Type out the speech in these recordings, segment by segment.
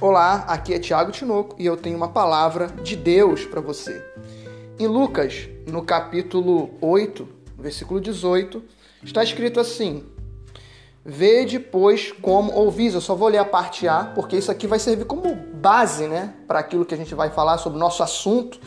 Olá, aqui é Tiago Tinoco e eu tenho uma palavra de Deus para você. Em Lucas, no capítulo 8, versículo 18, está escrito assim: Vede, pois, como ouvis. Eu só vou ler a parte A, porque isso aqui vai servir como base né, para aquilo que a gente vai falar sobre o nosso assunto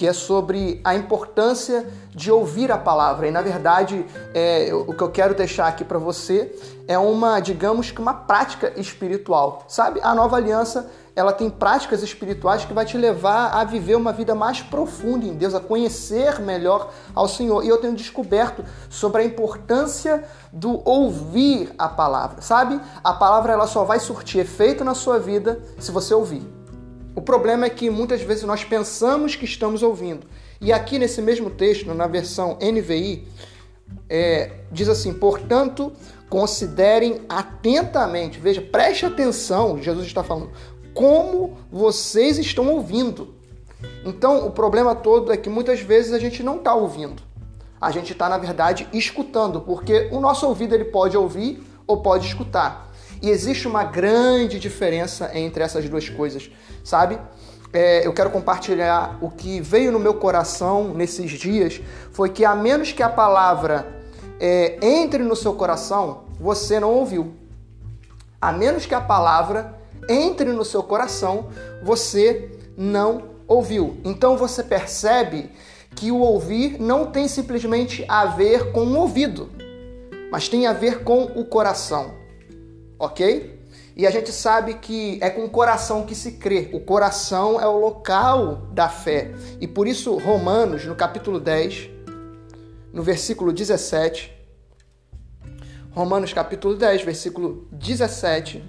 que é sobre a importância de ouvir a palavra. E na verdade, é, o que eu quero deixar aqui para você é uma, digamos que uma prática espiritual. Sabe? A nova aliança ela tem práticas espirituais que vai te levar a viver uma vida mais profunda em Deus, a conhecer melhor ao Senhor. E eu tenho descoberto sobre a importância do ouvir a palavra. Sabe? A palavra ela só vai surtir efeito na sua vida se você ouvir. O problema é que muitas vezes nós pensamos que estamos ouvindo. E aqui nesse mesmo texto, na versão NVI, é, diz assim: portanto, considerem atentamente, veja, preste atenção, Jesus está falando, como vocês estão ouvindo. Então, o problema todo é que muitas vezes a gente não está ouvindo. A gente está, na verdade, escutando, porque o nosso ouvido ele pode ouvir ou pode escutar. E existe uma grande diferença entre essas duas coisas, sabe? É, eu quero compartilhar o que veio no meu coração nesses dias foi que a menos que a palavra é, entre no seu coração, você não ouviu. A menos que a palavra entre no seu coração, você não ouviu. Então você percebe que o ouvir não tem simplesmente a ver com o ouvido, mas tem a ver com o coração ok? E a gente sabe que é com o coração que se crê. O coração é o local da fé. E por isso, Romanos, no capítulo 10, no versículo 17, Romanos capítulo 10, versículo 17,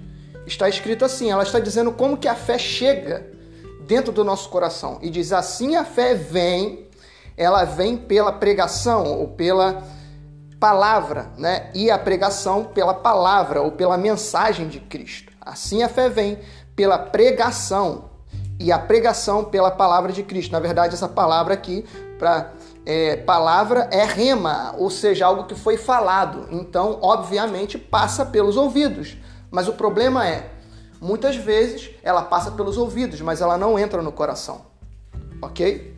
está escrito assim: ela está dizendo como que a fé chega dentro do nosso coração. E diz assim: a fé vem, ela vem pela pregação ou pela palavra, né? E a pregação pela palavra ou pela mensagem de Cristo. Assim a fé vem pela pregação e a pregação pela palavra de Cristo. Na verdade, essa palavra aqui, para é, palavra é rema, ou seja, algo que foi falado. Então, obviamente, passa pelos ouvidos. Mas o problema é, muitas vezes ela passa pelos ouvidos, mas ela não entra no coração. Ok?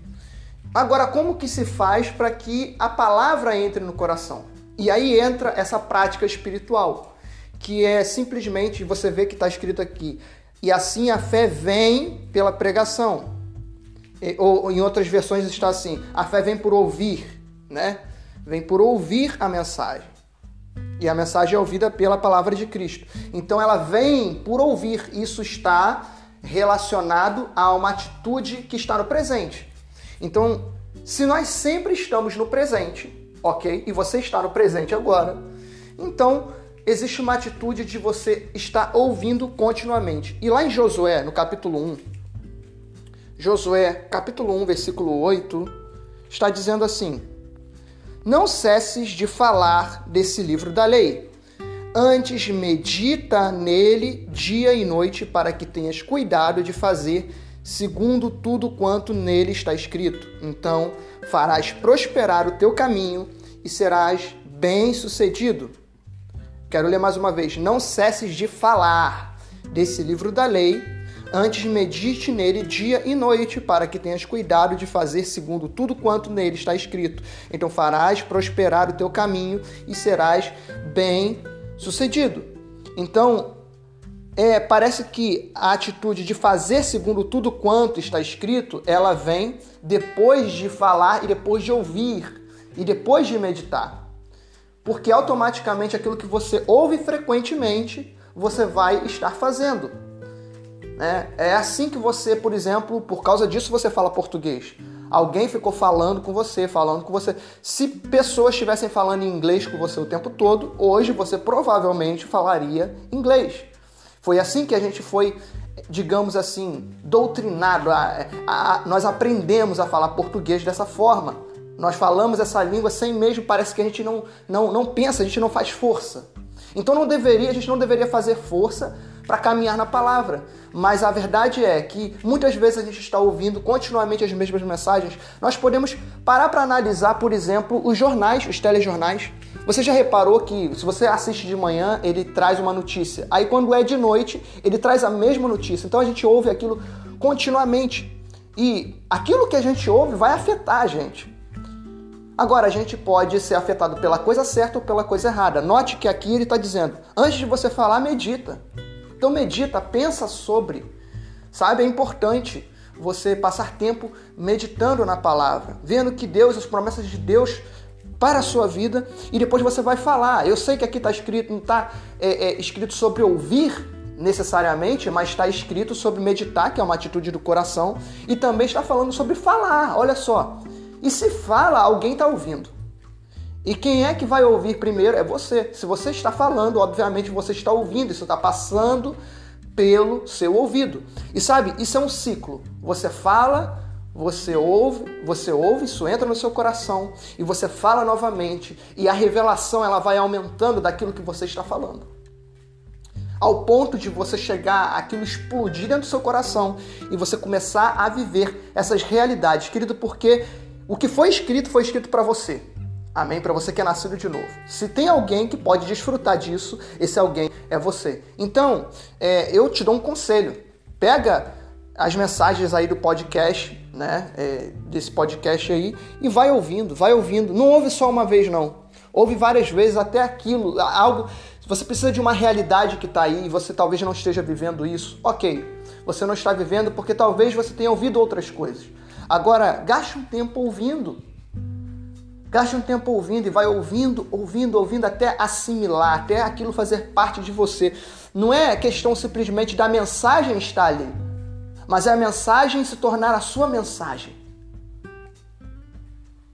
Agora, como que se faz para que a palavra entre no coração? E aí entra essa prática espiritual, que é simplesmente você vê que está escrito aqui, e assim a fé vem pela pregação. Ou em outras versões está assim: a fé vem por ouvir, né? Vem por ouvir a mensagem. E a mensagem é ouvida pela palavra de Cristo. Então ela vem por ouvir. Isso está relacionado a uma atitude que está no presente. Então, se nós sempre estamos no presente, ok? E você está no presente agora. Então, existe uma atitude de você estar ouvindo continuamente. E lá em Josué, no capítulo 1, Josué, capítulo 1, versículo 8, está dizendo assim: Não cesses de falar desse livro da lei. Antes medita nele dia e noite, para que tenhas cuidado de fazer segundo tudo quanto nele está escrito. Então farás prosperar o teu caminho e serás bem-sucedido. Quero ler mais uma vez: Não cesses de falar desse livro da lei, antes medite nele dia e noite, para que tenhas cuidado de fazer segundo tudo quanto nele está escrito. Então farás prosperar o teu caminho e serás bem-sucedido. Então, é, parece que a atitude de fazer segundo tudo quanto está escrito, ela vem depois de falar e depois de ouvir e depois de meditar. Porque automaticamente aquilo que você ouve frequentemente, você vai estar fazendo. É, é assim que você, por exemplo, por causa disso você fala português. Alguém ficou falando com você, falando com você. Se pessoas estivessem falando em inglês com você o tempo todo, hoje você provavelmente falaria inglês. Foi assim que a gente foi, digamos assim, doutrinado. A, a, a, nós aprendemos a falar português dessa forma. Nós falamos essa língua sem mesmo, parece que a gente não, não, não pensa, a gente não faz força. Então não deveria, a gente não deveria fazer força para caminhar na palavra. Mas a verdade é que muitas vezes a gente está ouvindo continuamente as mesmas mensagens. Nós podemos parar para analisar, por exemplo, os jornais, os telejornais. Você já reparou que se você assiste de manhã, ele traz uma notícia. Aí quando é de noite, ele traz a mesma notícia. Então a gente ouve aquilo continuamente. E aquilo que a gente ouve vai afetar a gente. Agora, a gente pode ser afetado pela coisa certa ou pela coisa errada. Note que aqui ele está dizendo: antes de você falar, medita. Então, medita, pensa sobre. Sabe, é importante você passar tempo meditando na palavra, vendo que Deus, as promessas de Deus para a sua vida e depois você vai falar. Eu sei que aqui está escrito, não está é, é, escrito sobre ouvir necessariamente, mas está escrito sobre meditar, que é uma atitude do coração, e também está falando sobre falar. Olha só. E se fala, alguém está ouvindo. E quem é que vai ouvir primeiro? É você. Se você está falando, obviamente você está ouvindo, isso está passando pelo seu ouvido. E sabe, isso é um ciclo. Você fala, você ouve, você ouve, isso entra no seu coração e você fala novamente e a revelação ela vai aumentando daquilo que você está falando. Ao ponto de você chegar aquilo explodir dentro do seu coração e você começar a viver essas realidades, querido, porque o que foi escrito foi escrito para você. Amém? Para você que é nascido de novo. Se tem alguém que pode desfrutar disso, esse alguém é você. Então, é, eu te dou um conselho. Pega as mensagens aí do podcast, né? É, desse podcast aí, e vai ouvindo, vai ouvindo. Não ouve só uma vez, não. Ouve várias vezes até aquilo, algo. Você precisa de uma realidade que está aí e você talvez não esteja vivendo isso. Ok, você não está vivendo porque talvez você tenha ouvido outras coisas. Agora, gaste um tempo ouvindo. Gaste um tempo ouvindo e vai ouvindo, ouvindo, ouvindo até assimilar, até aquilo fazer parte de você. Não é questão simplesmente da mensagem estar ali mas é a mensagem se tornar a sua mensagem.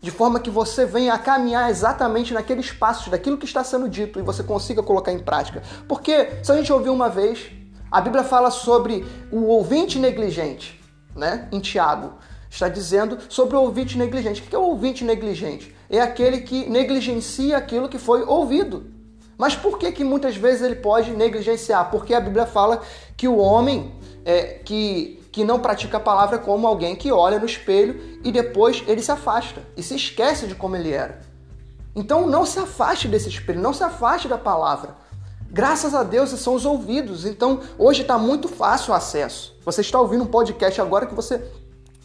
De forma que você venha a caminhar exatamente naqueles passos daquilo que está sendo dito e você consiga colocar em prática. Porque se a gente ouviu uma vez, a Bíblia fala sobre o ouvinte negligente, né? Em Tiago, está dizendo sobre o ouvinte negligente. O que é o ouvinte negligente? É aquele que negligencia aquilo que foi ouvido. Mas por que, que muitas vezes ele pode negligenciar? Porque a Bíblia fala que o homem é, que que não pratica a palavra como alguém que olha no espelho e depois ele se afasta e se esquece de como ele era. Então não se afaste desse espelho, não se afaste da palavra. Graças a Deus são os ouvidos. Então hoje está muito fácil o acesso. Você está ouvindo um podcast agora que você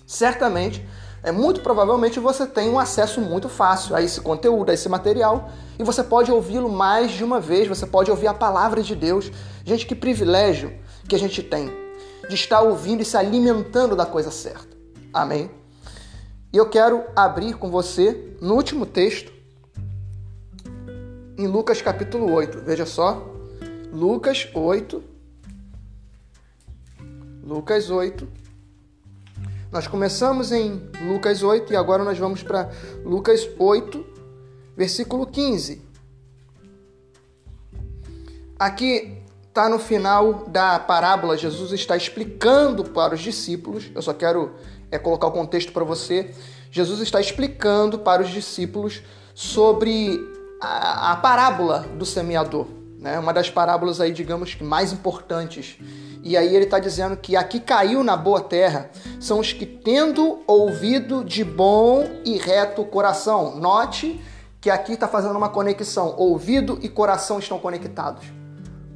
certamente, é muito provavelmente você tem um acesso muito fácil a esse conteúdo, a esse material, e você pode ouvi-lo mais de uma vez. Você pode ouvir a palavra de Deus. Gente, que privilégio que a gente tem de estar ouvindo e se alimentando da coisa certa. Amém? E eu quero abrir com você no último texto, em Lucas capítulo 8. Veja só, Lucas 8. Lucas 8. Nós começamos em Lucas 8 e agora nós vamos para Lucas 8, versículo 15. Aqui está no final da parábola, Jesus está explicando para os discípulos, eu só quero é, colocar o contexto para você. Jesus está explicando para os discípulos sobre a, a parábola do semeador, né? uma das parábolas aí, digamos que mais importantes. E aí ele está dizendo que aqui caiu na boa terra são os que tendo ouvido de bom e reto coração. Note que aqui está fazendo uma conexão. Ouvido e coração estão conectados.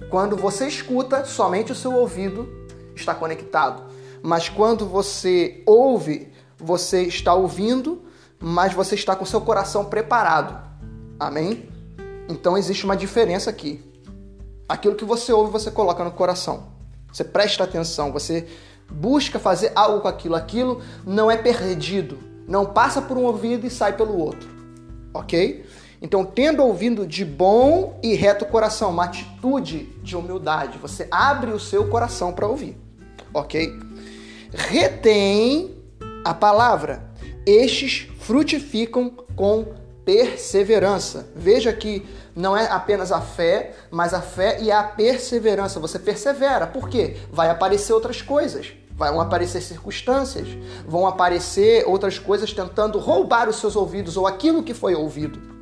Quando você escuta, somente o seu ouvido está conectado. Mas quando você ouve, você está ouvindo, mas você está com seu coração preparado. Amém? Então existe uma diferença aqui. Aquilo que você ouve, você coloca no coração. Você presta atenção, você busca fazer algo com aquilo. Aquilo não é perdido. Não passa por um ouvido e sai pelo outro. Ok? Então, tendo ouvido de bom e reto coração, uma atitude de humildade, você abre o seu coração para ouvir, ok? Retém a palavra, estes frutificam com perseverança. Veja que não é apenas a fé, mas a fé e a perseverança. Você persevera, por quê? Vai aparecer outras coisas. Vão aparecer circunstâncias, vão aparecer outras coisas tentando roubar os seus ouvidos ou aquilo que foi ouvido.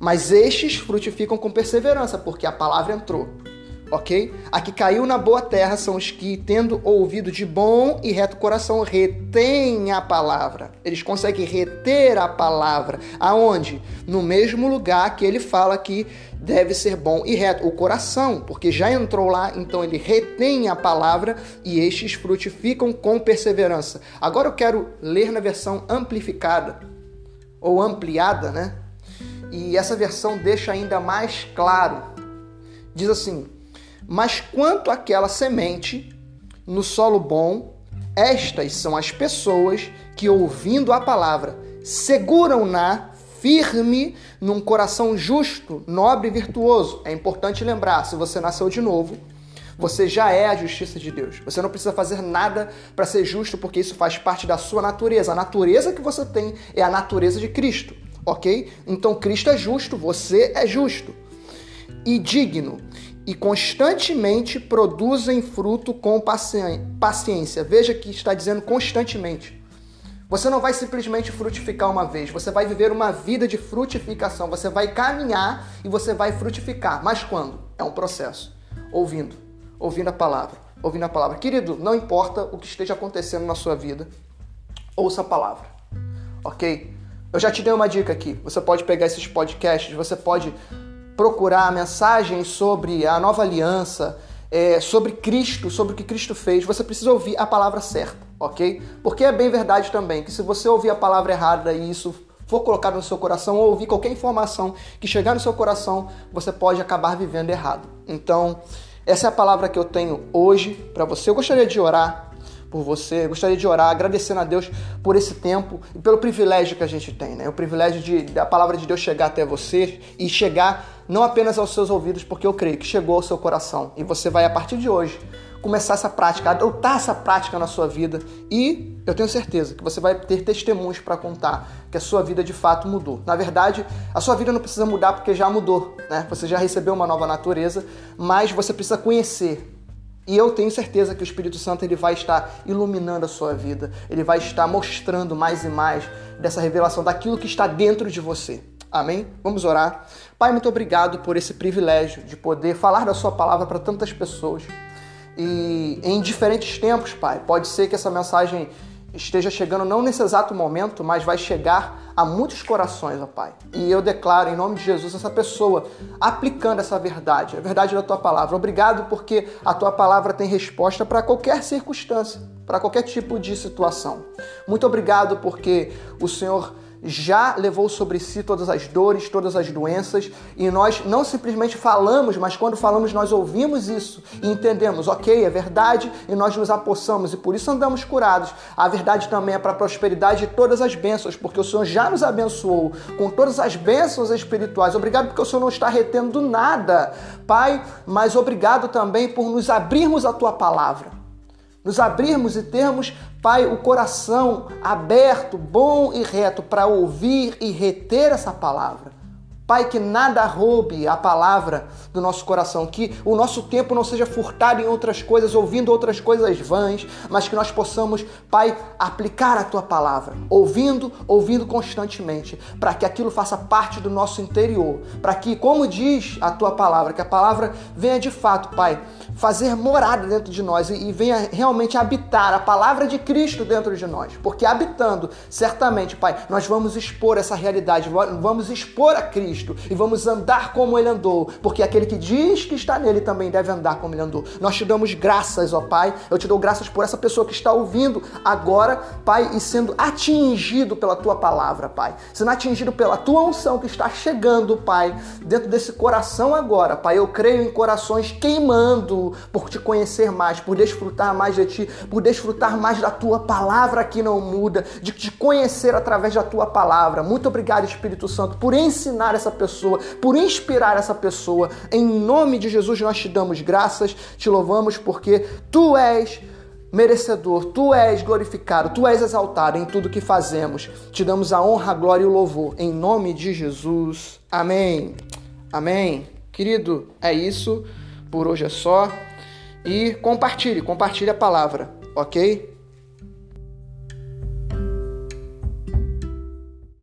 Mas estes frutificam com perseverança, porque a palavra entrou. ok? A que caiu na boa terra são os que, tendo ouvido de bom e reto coração, retêm a palavra. Eles conseguem reter a palavra. Aonde? No mesmo lugar que ele fala que deve ser bom e reto, o coração, porque já entrou lá, então ele retém a palavra e estes frutificam com perseverança. Agora eu quero ler na versão amplificada ou ampliada, né? E essa versão deixa ainda mais claro. Diz assim: Mas quanto àquela semente no solo bom, estas são as pessoas que, ouvindo a palavra, seguram-na firme num coração justo, nobre e virtuoso. É importante lembrar: se você nasceu de novo, você já é a justiça de Deus. Você não precisa fazer nada para ser justo, porque isso faz parte da sua natureza. A natureza que você tem é a natureza de Cristo ok? Então Cristo é justo, você é justo e digno e constantemente produzem fruto com paciência. Veja que está dizendo constantemente. Você não vai simplesmente frutificar uma vez, você vai viver uma vida de frutificação. Você vai caminhar e você vai frutificar. Mas quando? É um processo. Ouvindo, ouvindo a palavra, ouvindo a palavra. Querido, não importa o que esteja acontecendo na sua vida, ouça a palavra, ok? Eu já te dei uma dica aqui. Você pode pegar esses podcasts, você pode procurar mensagens sobre a nova aliança, é, sobre Cristo, sobre o que Cristo fez. Você precisa ouvir a palavra certa, ok? Porque é bem verdade também que se você ouvir a palavra errada e isso for colocado no seu coração ou ouvir qualquer informação que chegar no seu coração, você pode acabar vivendo errado. Então, essa é a palavra que eu tenho hoje para você. Eu gostaria de orar por você. gostaria de orar agradecendo a Deus por esse tempo e pelo privilégio que a gente tem, né? O privilégio de da palavra de Deus chegar até você e chegar não apenas aos seus ouvidos, porque eu creio que chegou ao seu coração e você vai a partir de hoje começar essa prática, adotar essa prática na sua vida e eu tenho certeza que você vai ter testemunhos para contar que a sua vida de fato mudou. Na verdade, a sua vida não precisa mudar porque já mudou, né? Você já recebeu uma nova natureza, mas você precisa conhecer e eu tenho certeza que o Espírito Santo ele vai estar iluminando a sua vida, ele vai estar mostrando mais e mais dessa revelação daquilo que está dentro de você. Amém? Vamos orar. Pai, muito obrigado por esse privilégio de poder falar da Sua palavra para tantas pessoas. E em diferentes tempos, Pai, pode ser que essa mensagem esteja chegando não nesse exato momento, mas vai chegar a muitos corações, ó Pai. E eu declaro em nome de Jesus essa pessoa aplicando essa verdade, a verdade da tua palavra. Obrigado porque a tua palavra tem resposta para qualquer circunstância, para qualquer tipo de situação. Muito obrigado porque o Senhor já levou sobre si todas as dores, todas as doenças, e nós não simplesmente falamos, mas quando falamos nós ouvimos isso e entendemos, ok, é verdade, e nós nos apossamos, e por isso andamos curados. A verdade também é para a prosperidade de todas as bênçãos, porque o Senhor já nos abençoou com todas as bênçãos espirituais. Obrigado porque o Senhor não está retendo nada, Pai, mas obrigado também por nos abrirmos a tua palavra nos abrirmos e termos, Pai, o coração aberto, bom e reto para ouvir e reter essa palavra. Pai, que nada roube a palavra do nosso coração, que o nosso tempo não seja furtado em outras coisas, ouvindo outras coisas vãs, mas que nós possamos, Pai, aplicar a tua palavra, ouvindo, ouvindo constantemente, para que aquilo faça parte do nosso interior, para que, como diz a tua palavra, que a palavra venha de fato, Pai, fazer morada dentro de nós e venha realmente habitar a palavra de Cristo dentro de nós, porque habitando, certamente, Pai, nós vamos expor essa realidade, vamos expor a Cristo Cristo e vamos andar como ele andou, porque aquele que diz que está nele também deve andar como ele andou. Nós te damos graças, ó Pai. Eu te dou graças por essa pessoa que está ouvindo agora, Pai, e sendo atingido pela tua palavra, Pai. Sendo atingido pela tua unção que está chegando, Pai, dentro desse coração agora, Pai. Eu creio em corações queimando por te conhecer mais, por desfrutar mais de ti, por desfrutar mais da tua palavra que não muda, de te conhecer através da tua palavra. Muito obrigado, Espírito Santo, por ensinar essa essa pessoa, por inspirar essa pessoa. Em nome de Jesus, nós te damos graças, te louvamos porque tu és merecedor, tu és glorificado, tu és exaltado em tudo que fazemos. Te damos a honra, a glória e o louvor. Em nome de Jesus. Amém. Amém. Querido, é isso. Por hoje é só. E compartilhe, compartilhe a palavra, ok?